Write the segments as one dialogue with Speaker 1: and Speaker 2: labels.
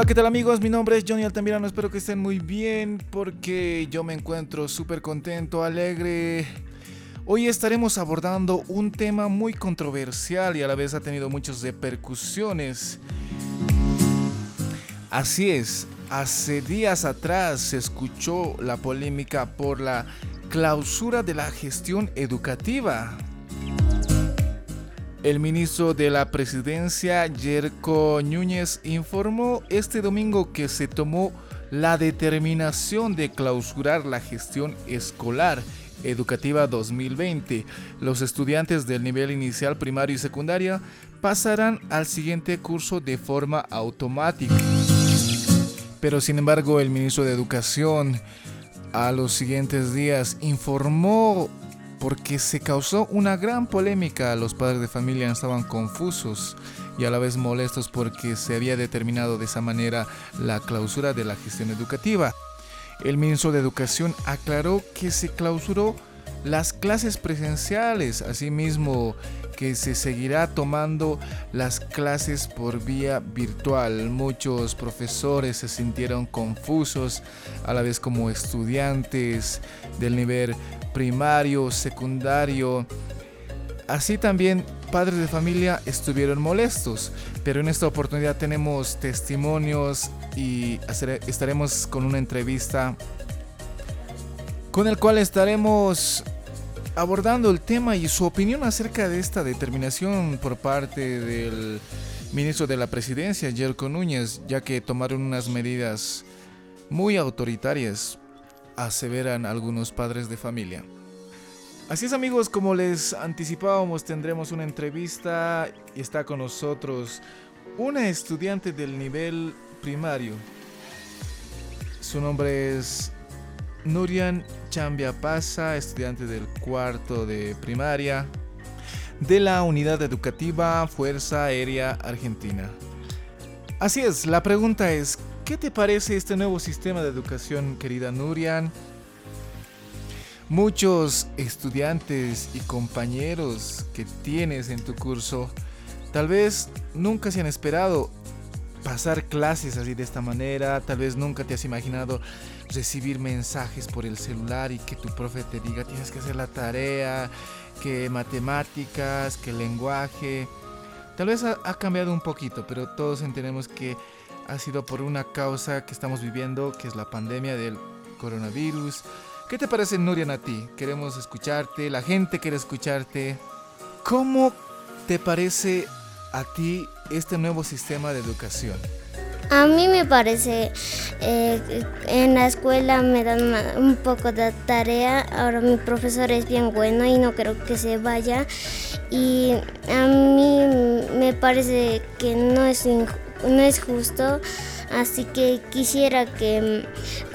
Speaker 1: Hola, ¿qué tal amigos? Mi nombre es Johnny Altamirano, espero que estén muy bien porque yo me encuentro súper contento, alegre. Hoy estaremos abordando un tema muy controversial y a la vez ha tenido muchas repercusiones. Así es, hace días atrás se escuchó la polémica por la clausura de la gestión educativa. El ministro de la Presidencia, Yerko Núñez, informó este domingo que se tomó la determinación de clausurar la gestión escolar educativa 2020. Los estudiantes del nivel inicial primario y secundaria pasarán al siguiente curso de forma automática. Pero sin embargo, el ministro de Educación a los siguientes días informó porque se causó una gran polémica. Los padres de familia estaban confusos y a la vez molestos porque se había determinado de esa manera la clausura de la gestión educativa. El ministro de Educación aclaró que se clausuró las clases presenciales, asimismo que se seguirá tomando las clases por vía virtual. Muchos profesores se sintieron confusos a la vez como estudiantes del nivel primario, secundario. Así también padres de familia estuvieron molestos, pero en esta oportunidad tenemos testimonios y estaremos con una entrevista con el cual estaremos abordando el tema y su opinión acerca de esta determinación por parte del ministro de la Presidencia, Yerko Núñez, ya que tomaron unas medidas muy autoritarias, aseveran algunos padres de familia. Así es amigos, como les anticipábamos, tendremos una entrevista y está con nosotros una estudiante del nivel primario. Su nombre es Nurian Chambia Pasa, estudiante del cuarto de primaria de la Unidad Educativa Fuerza Aérea Argentina. Así es, la pregunta es, ¿qué te parece este nuevo sistema de educación, querida Nurian? Muchos estudiantes y compañeros que tienes en tu curso tal vez nunca se han esperado pasar clases así de esta manera, tal vez nunca te has imaginado recibir mensajes por el celular y que tu profe te diga tienes que hacer la tarea, que matemáticas, que lenguaje. Tal vez ha, cambiado un poquito, pero todos entendemos que ha sido por una causa que estamos viviendo, que es la pandemia del coronavirus ¿Qué te parece, Nurian, a ti? Queremos escucharte, la gente quiere escucharte. ¿Cómo te parece a ti este nuevo sistema de educación?
Speaker 2: A mí me parece, eh, en la escuela me dan un poco de tarea, ahora mi profesor es bien bueno y no creo que se vaya. Y a mí me parece que no es, no es justo, así que quisiera que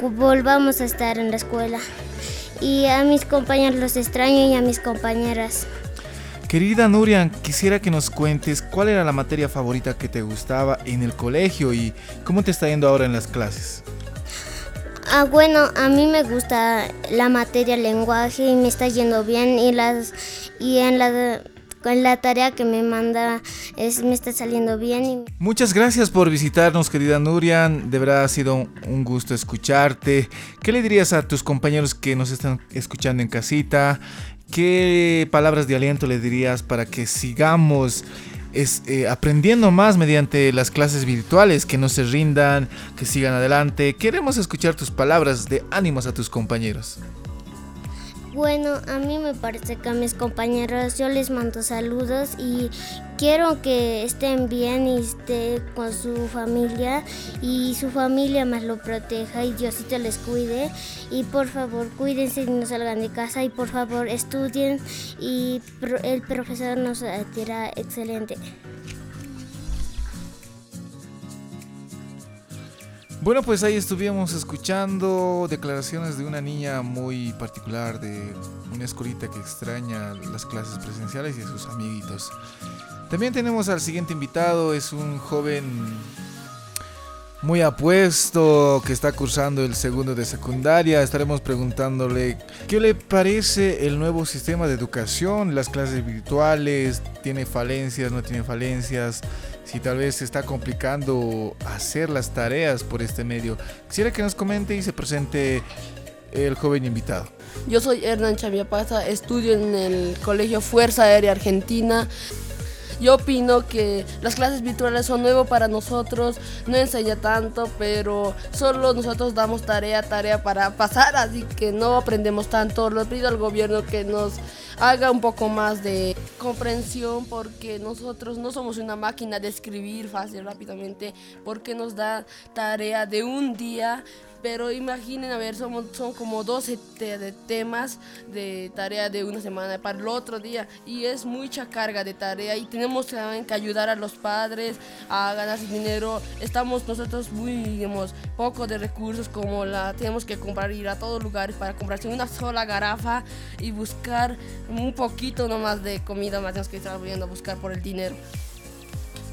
Speaker 2: mm, volvamos a estar en la escuela y a mis compañeros los extraño y a mis compañeras.
Speaker 1: Querida Nurian, quisiera que nos cuentes cuál era la materia favorita que te gustaba en el colegio y cómo te está yendo ahora en las clases.
Speaker 2: Ah, bueno, a mí me gusta la materia lenguaje y me está yendo bien y las y en la con la tarea que me manda es, me está saliendo bien.
Speaker 1: Muchas gracias por visitarnos, querida Nurian. De verdad ha sido un gusto escucharte. ¿Qué le dirías a tus compañeros que nos están escuchando en casita? ¿Qué palabras de aliento le dirías para que sigamos eh, aprendiendo más mediante las clases virtuales, que no se rindan, que sigan adelante? Queremos escuchar tus palabras de ánimos a tus compañeros.
Speaker 2: Bueno, a mí me parece que a mis compañeros yo les mando saludos y quiero que estén bien y estén con su familia y su familia más lo proteja y Diosito les cuide y por favor cuídense y no salgan de casa y por favor estudien y el profesor nos tira excelente.
Speaker 1: Bueno, pues ahí estuvimos escuchando declaraciones de una niña muy particular, de una escuelita que extraña las clases presenciales y a sus amiguitos. También tenemos al siguiente invitado, es un joven muy apuesto que está cursando el segundo de secundaria. Estaremos preguntándole qué le parece el nuevo sistema de educación, las clases virtuales, tiene falencias, no tiene falencias, si tal vez se está complicando hacer las tareas por este medio. Quisiera que nos comente y se presente el joven invitado.
Speaker 3: Yo soy Hernán Chaviapasa, estudio en el Colegio Fuerza Aérea Argentina. Yo opino que las clases virtuales son nuevas para nosotros, no enseña tanto, pero solo nosotros damos tarea, tarea para pasar, así que no aprendemos tanto. Le pido al gobierno que nos haga un poco más de comprensión porque nosotros no somos una máquina de escribir fácil, rápidamente, porque nos da tarea de un día pero imaginen, a ver, somos, son como 12 de temas de tarea de una semana para el otro día y es mucha carga de tarea y tenemos que ayudar a los padres a ganar dinero. Estamos nosotros muy, digamos, poco de recursos como la tenemos que comprar, ir a todos lugares para comprarse una sola garafa y buscar un poquito nomás de comida, más tenemos que estar volviendo a buscar por el dinero.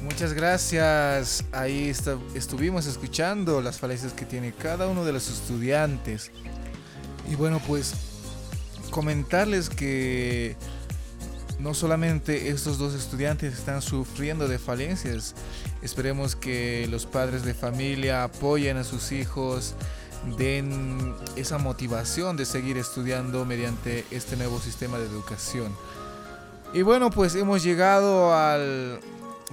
Speaker 1: Muchas gracias. Ahí estuvimos escuchando las falencias que tiene cada uno de los estudiantes. Y bueno, pues comentarles que no solamente estos dos estudiantes están sufriendo de falencias, esperemos que los padres de familia apoyen a sus hijos, den esa motivación de seguir estudiando mediante este nuevo sistema de educación. Y bueno, pues hemos llegado al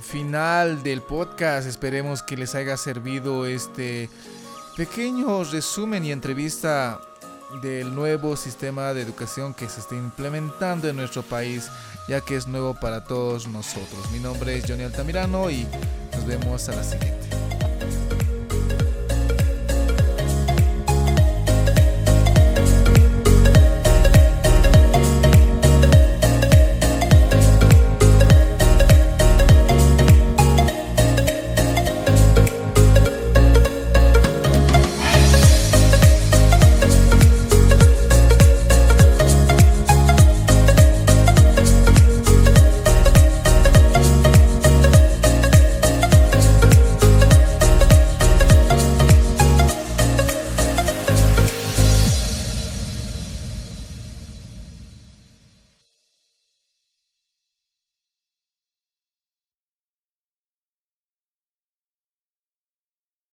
Speaker 1: final del podcast. Esperemos que les haya servido este pequeño resumen y entrevista del nuevo sistema de educación que se está implementando en nuestro país, ya que es nuevo para todos nosotros. Mi nombre es Johnny Altamirano y nos vemos a la siguiente.